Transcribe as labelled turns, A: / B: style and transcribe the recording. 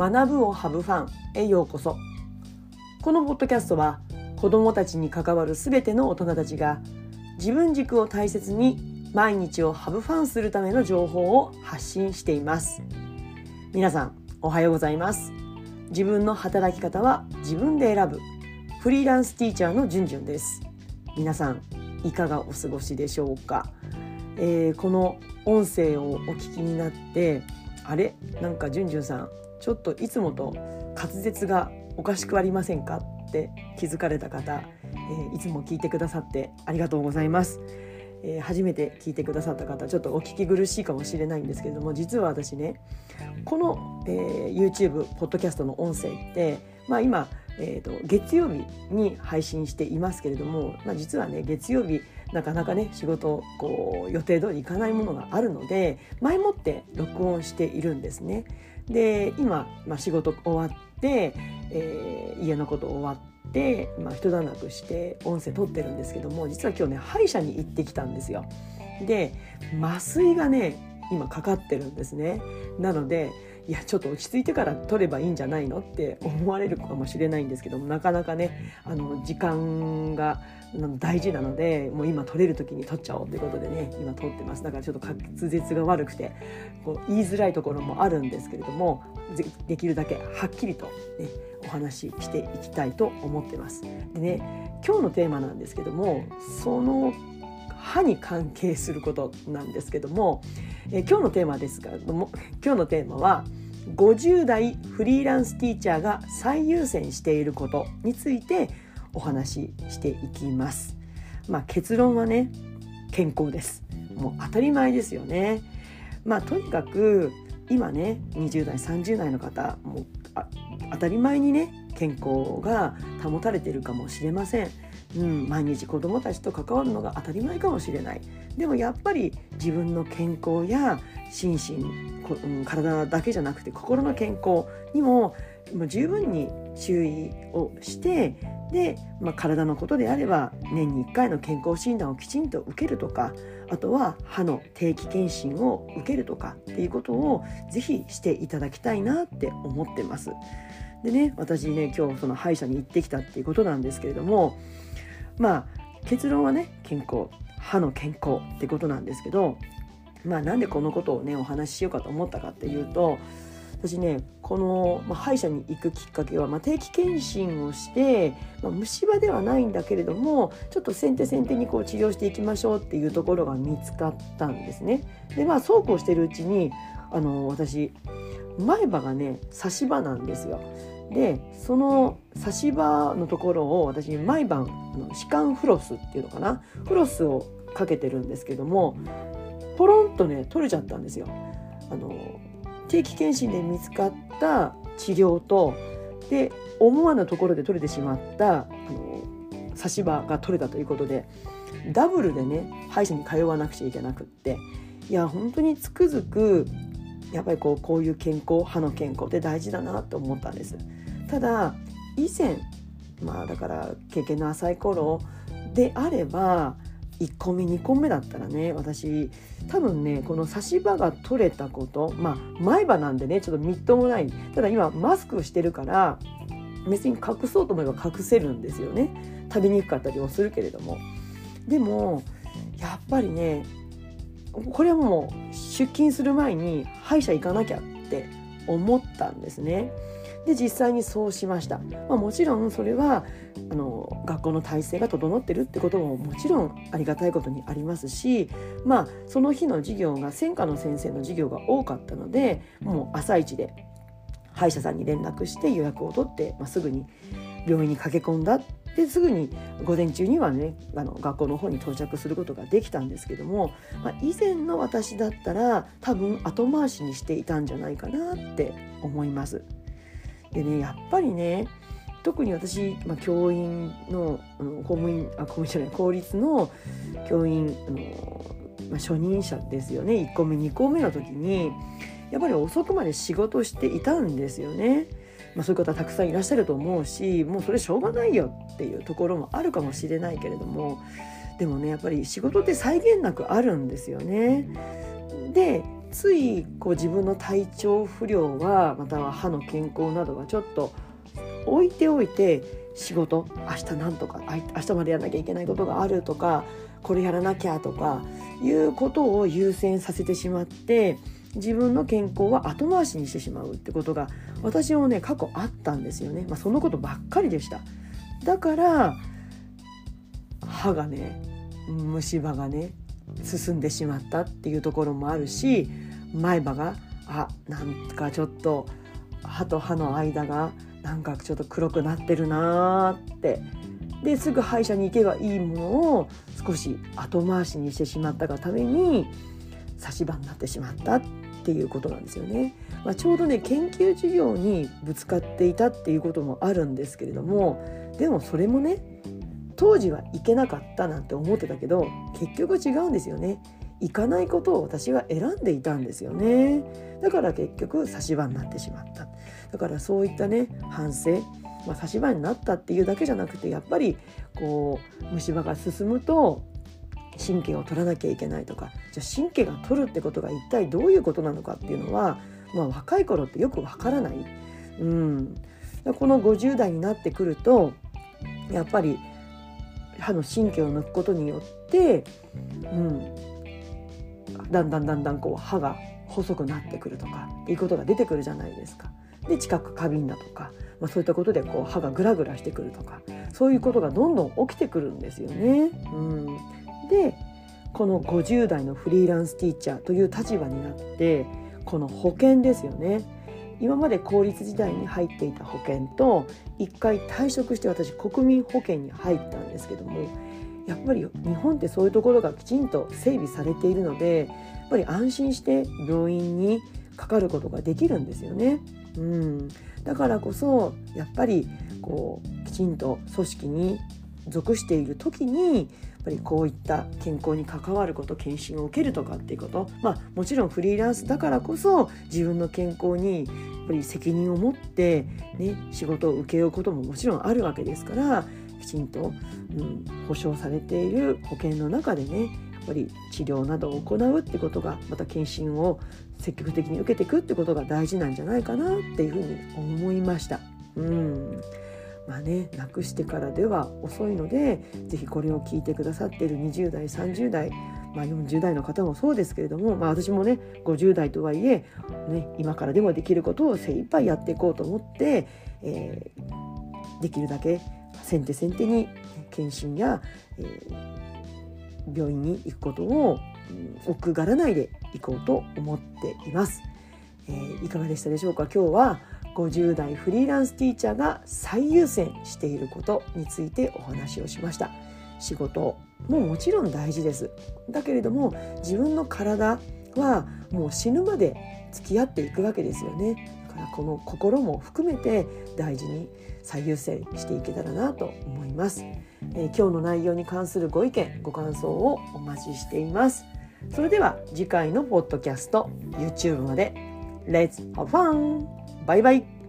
A: 学ぶをハブファンへようこそ。このポッドキャストは子どもたちに関わるすべての大人たちが自分軸を大切に毎日をハブファンするための情報を発信しています。皆さんおはようございます。自分の働き方は自分で選ぶ。フリーランスティーチャーのじゅんじゅんです。皆さんいかがお過ごしでしょうか、えー、この音声をお聞きになってあれ？なんかじゅんじゅんさんちょっといつもと滑舌がおかしくありませんかって気づかれた方、えー、いつも聞いてくださってありがとうございます。えー、初めて聞いてくださった方ちょっとお聞き苦しいかもしれないんですけれども実は私ねこの、えー、YouTube ポッドキャストの音声って、まあ、今、えーと、月曜日に配信していますけれども、まあ、実はね月曜日なかなかね仕事こう予定通りいかないものがあるので前もって録音しているんですね。で今、まあ、仕事終わって、えー、家のこと終わって、まあ、一段落して音声撮ってるんですけども実は今日ね歯医者に行ってきたんですよ。で麻酔がね今かかってるんですね。なのでいやちょっと落ち着いてから取ればいいんじゃないのって思われるかもしれないんですけどもなかなかねあの時間が大事なのでもう今取れる時に取っちゃおうということでね今取ってますだからちょっと滑舌が悪くてこう言いづらいところもあるんですけれどもできるだけはっきりと、ね、お話ししていきたいと思ってます。でね今日のテーマなんですけどもその歯に関係することなんですけども、え今日のテーマですけれども今日のテーマは50代フリーランスティーチャーが最優先していることについてお話ししていきます。まあ、結論はね健康です。もう当たり前ですよね。まあとにかく今ね20代30代の方もう当たり前にね健康が保たれているかもしれません。うん、毎日子どもたちと関わるのが当たり前かもしれないでもやっぱり自分の健康や心身体だけじゃなくて心の健康にも十分に注意をしてで、まあ、体のことであれば年に1回の健康診断をきちんと受けるとかあとは歯の定期検診を受けるとかっていうことをぜひしていただきたいなって思ってます。でね私ね今日その歯医者に行ってきたっていうことなんですけれどもまあ結論はね健康歯の健康ってことなんですけどまあなんでこのことをねお話ししようかと思ったかっていうと私ねこの、まあ、歯医者に行くきっかけは、まあ、定期検診をして、まあ、虫歯ではないんだけれどもちょっと先手先手にこう治療していきましょうっていうところが見つかったんですね。でまあそうこうしてるうちにあの私前歯がね差し歯なんですよ。でその差し歯のところを私毎晩あの歯間フロスっていうのかなフロスをかけてるんですけどもポロンとね取れちゃったんですよ。あの定期検診で見つかった治療とで思わぬところで取れてしまったあの差し歯が取れたということでダブルでね歯医者に通わなくちゃいけなくっていや本当につくづくやっぱりこうこういう健康歯の健康って大事だなと思ったんです。ただ以前まあだから経験の浅い頃であれば1個目2個目だったらね私多分ねこの差し歯が取れたことまあ前歯なんでねちょっとみっともない。ただ今マスクしてるから別に隠そうと思えば隠せるんですよね。食べにくかったりもするけれども。でもやっぱりねこれはもう出勤する前に歯医者行かなきゃって思ったんですね。で実際にそうしました、まあ、もちろんそれはあの学校の体制が整ってるってことももちろんありがたいことにありますしまあその日の授業が専科の先生の授業が多かったのでもう朝一で歯医者さんに連絡して予約を取って、まあ、すぐに病院に駆け込んだですぐに午前中にはねあの学校の方に到着することができたんですけども、まあ、以前の私だったら多分後回しにしていたんじゃないかなって思います。でねやっぱりね特に私、まあ、教員のあの公務員あ公務員じゃない公立の教員あの、まあ、初任者ですよね1個目2個目の時にやっぱり遅くまで仕事していたんですよね。まあ、そういう方たくさんいらっしゃると思うしもうそれしょうがないよっていうところもあるかもしれないけれどもでもねやっぱり仕事って際限なくあるんですよね。でついこう自分の体調不良はまたは歯の健康などはちょっと置いておいて仕事明日なんとか明日までやらなきゃいけないことがあるとかこれやらなきゃとかいうことを優先させてしまって自分の健康は後回しにしてしまうってことが私もね過去あったんですよね、まあ、そのことばっかりでした。だから歯がね虫歯がね進んでしまったっていうところもあるし前歯があなんかちょっと歯と歯の間がなんかちょっと黒くなってるなーって。ですぐ歯医者に行けばいいものを少し後回しにしてしまったがために差し歯になってしまったっていうことなんですよね。まあ、ちょうどね研究授業にぶつかっていたっていうこともあるんですけれどもでもそれもね当時はいけなかったなんて思ってたけど結局違うんですよね。行かないことを私は選んでいたんですよねだから結局差し歯になってしまっただからそういったね反省まあ、差し歯になったっていうだけじゃなくてやっぱりこう虫歯が進むと神経を取らなきゃいけないとかじゃあ神経が取るってことが一体どういうことなのかっていうのは、まあ、若い頃ってよくわからない。うん、この50代になってくるとやっぱり歯の神経を抜くことによって、うん、だんだんだんだんこう歯が細くなってくるとかっていうことが出てくるじゃないですか。で近く過敏だとか、まあ、そういったことでこう歯がグラグラしてくるとかそういうことがどんどん起きてくるんですよね。うん、でこの50代のフリーランスティーチャーという立場になってこの保険ですよね。今まで公立時代に入っていた保険と一回退職して私国民保険に入ったんですけどもやっぱり日本ってそういうところがきちんと整備されているのでやっぱり安心して病院にかかることができるんですよね。うん、だからこそやっぱりこうきちんと組織に属している時にやっぱりこういった健康に関わること検診を受けるとかっていうことまあもちろんフリーランスだからこそ自分の健康にやっぱり責任を持って、ね、仕事を請け負うことももちろんあるわけですからきちんと、うん、保障されている保険の中でねやっぱり治療などを行うってことがまた検診を積極的に受けていくってことが大事なんじゃないかなっていうふうに思いました。うんまあね、なくしてからでは遅いので是非これを聞いてくださっている20代30代、まあ、40代の方もそうですけれども、まあ、私もね50代とはいえ、ね、今からでもできることを精一杯やっていこうと思って、えー、できるだけ先手先手に検診や、えー、病院に行くことを奥がらないで行こうと思っています、えー、いかがでしたでしょうか？今日は50代フリーランスティーチャーが最優先していることについてお話をしました。仕事ももちろん大事です。だけれども自分の体はもう死ぬまで付き合っていくわけですよね。だからこの心も含めて大事に最優先していけたらなと思います、えー、今日の内容に関するご意見ご感想をお待ちしています。それでは次回のポッドキャスト YouTube まで。Let's have fun! バイバイ。